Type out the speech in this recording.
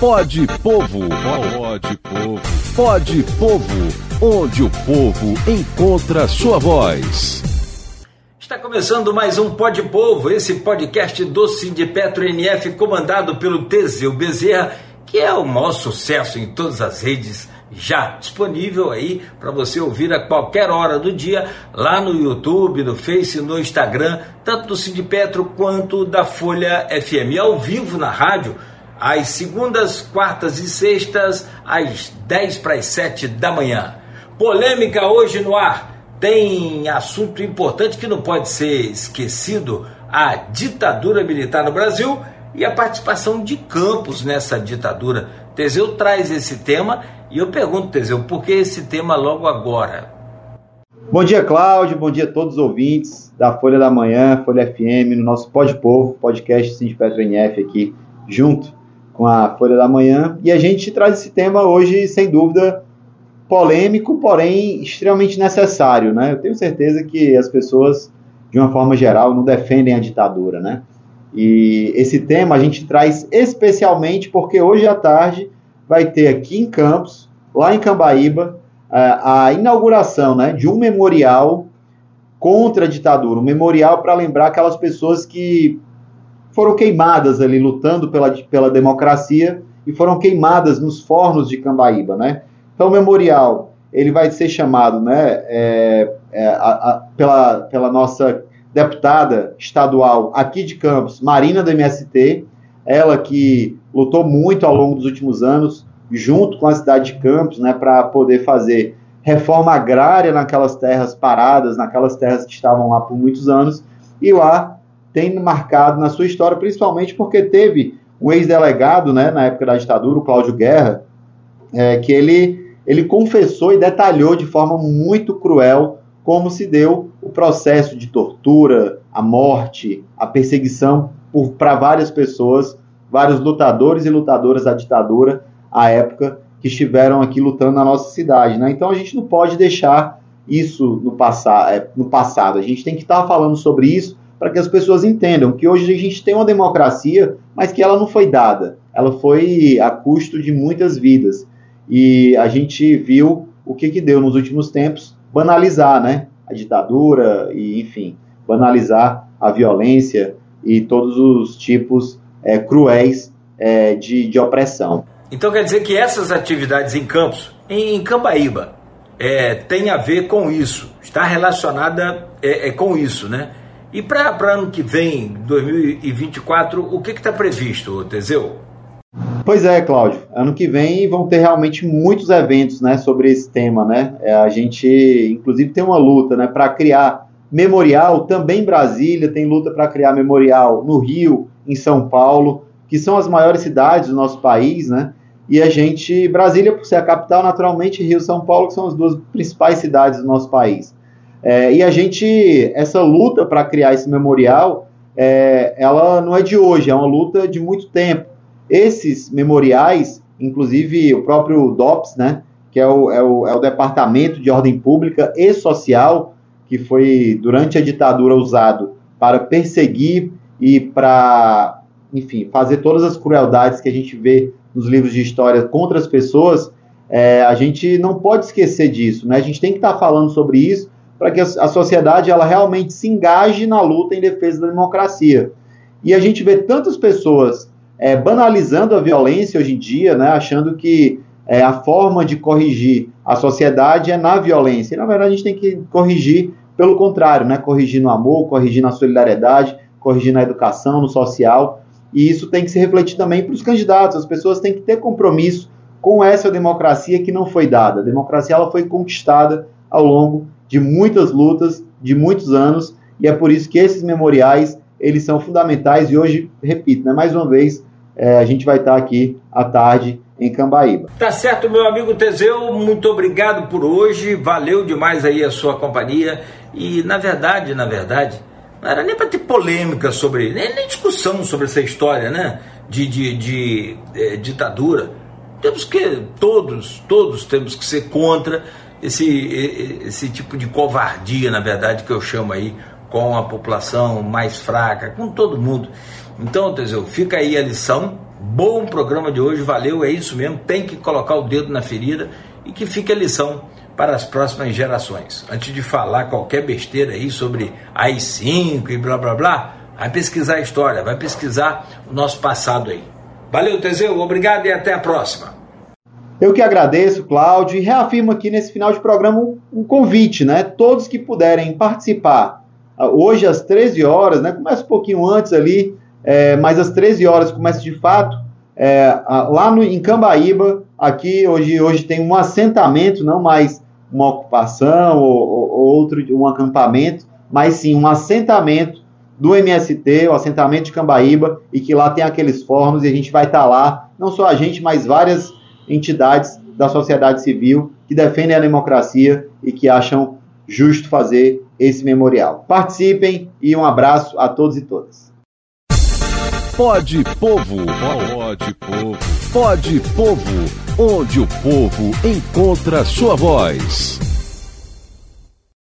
Pode Povo. Pode Povo. Pode Povo. Onde o povo encontra sua voz. Está começando mais um Pode Povo, esse podcast do de Petro NF comandado pelo Teseu Bezerra, que é o maior sucesso em todas as redes já disponível aí para você ouvir a qualquer hora do dia lá no YouTube, no Face, no Instagram, tanto do Cid Petro quanto da Folha FM, ao vivo na rádio às segundas, quartas e sextas, às 10 para as 7 da manhã. Polêmica hoje no ar. Tem assunto importante que não pode ser esquecido: a ditadura militar no Brasil e a participação de Campos nessa ditadura. Teseu traz esse tema e eu pergunto, Teseu, por que esse tema logo agora? Bom dia, Cláudio. Bom dia a todos os ouvintes da Folha da Manhã, Folha FM, no nosso Pod Povo, podcast Sindipetro NF aqui, junto com a Folha da Manhã. E a gente traz esse tema hoje, sem dúvida, polêmico, porém extremamente necessário. Né? Eu tenho certeza que as pessoas, de uma forma geral, não defendem a ditadura. Né? E esse tema a gente traz especialmente porque hoje à tarde vai ter aqui em Campos, lá em Cambaíba, a inauguração né, de um memorial contra a ditadura, um memorial para lembrar aquelas pessoas que foram queimadas ali lutando pela, pela democracia e foram queimadas nos fornos de Cambaíba, né? Então o memorial ele vai ser chamado, né, é, é, a, a, pela, pela nossa deputada estadual aqui de Campos, Marina do MST, ela que lutou muito ao longo dos últimos anos junto com a cidade de Campos, né, para poder fazer reforma agrária naquelas terras paradas, naquelas terras que estavam lá por muitos anos, e lá tem marcado na sua história, principalmente porque teve um ex-delegado, né, na época da ditadura, o Cláudio Guerra, é, que ele, ele confessou e detalhou de forma muito cruel como se deu o processo de tortura, a morte, a perseguição para várias pessoas, vários lutadores e lutadoras da ditadura à época que estiveram aqui lutando na nossa cidade. Né? Então a gente não pode deixar isso no, é, no passado. A gente tem que estar falando sobre isso para que as pessoas entendam que hoje a gente tem uma democracia, mas que ela não foi dada, ela foi a custo de muitas vidas. E a gente viu o que, que deu nos últimos tempos banalizar né, a ditadura e, enfim, banalizar a violência e todos os tipos é, cruéis é, de, de opressão. Então quer dizer que essas atividades em Campos, em Cambaíba, é, tem a ver com isso, está relacionada é, é com isso, né? E para ano que vem, 2024, o que está previsto, Teseu? Pois é, Cláudio. Ano que vem vão ter realmente muitos eventos né, sobre esse tema. Né? É, a gente, inclusive, tem uma luta né, para criar memorial também em Brasília, tem luta para criar memorial no Rio, em São Paulo, que são as maiores cidades do nosso país, né? E a gente, Brasília, por ser a capital, naturalmente, Rio e São Paulo, que são as duas principais cidades do nosso país. É, e a gente, essa luta para criar esse memorial, é, ela não é de hoje, é uma luta de muito tempo. Esses memoriais, inclusive o próprio DOPS, né, que é o, é o, é o Departamento de Ordem Pública e Social, que foi durante a ditadura usado para perseguir e para, enfim, fazer todas as crueldades que a gente vê nos livros de história contra as pessoas, é, a gente não pode esquecer disso, né? A gente tem que estar tá falando sobre isso para que a sociedade ela realmente se engaje na luta em defesa da democracia. E a gente vê tantas pessoas é, banalizando a violência hoje em dia, né, achando que é, a forma de corrigir a sociedade é na violência. E, na verdade, a gente tem que corrigir pelo contrário, né, corrigir no amor, corrigir na solidariedade, corrigir na educação, no social. E isso tem que se refletir também para os candidatos. As pessoas têm que ter compromisso com essa democracia que não foi dada. A democracia ela foi conquistada ao longo de muitas lutas, de muitos anos, e é por isso que esses memoriais eles são fundamentais. E hoje, repito, né, mais uma vez, é, a gente vai estar aqui à tarde em Cambaíba. Tá certo, meu amigo Teseu, muito obrigado por hoje, valeu demais aí a sua companhia. E na verdade, na verdade, não era nem para ter polêmica sobre, nem, nem, discussão sobre essa história, né? De, de, de, é, ditadura. Temos que, todos, todos temos que ser contra esse, esse tipo de covardia, na verdade, que eu chamo aí com a população mais fraca, com todo mundo. Então, Teseu, fica aí a lição, Bom programa de hoje, valeu, é isso mesmo, tem que colocar o dedo na ferida e que fique a lição para as próximas gerações. Antes de falar qualquer besteira aí sobre AI-5 e blá blá blá, vai pesquisar a história, vai pesquisar o nosso passado aí. Valeu, Teseu, obrigado e até a próxima. Eu que agradeço, Cláudio, e reafirmo aqui nesse final de programa um convite, né? Todos que puderem participar, ah, hoje às 13 horas, né? Começa um pouquinho antes ali, é, mas às 13 horas começa de fato, é, lá no, em Cambaíba, aqui hoje, hoje tem um assentamento, não mais uma ocupação ou, ou outro, um acampamento, mas sim um assentamento do MST, o assentamento de Cambaíba, e que lá tem aqueles fóruns e a gente vai estar tá lá, não só a gente, mas várias entidades da sociedade civil que defendem a democracia e que acham justo fazer esse memorial. Participem e um abraço a todos e todas. Pode Povo, pode Povo, pode Povo, onde o povo encontra sua voz.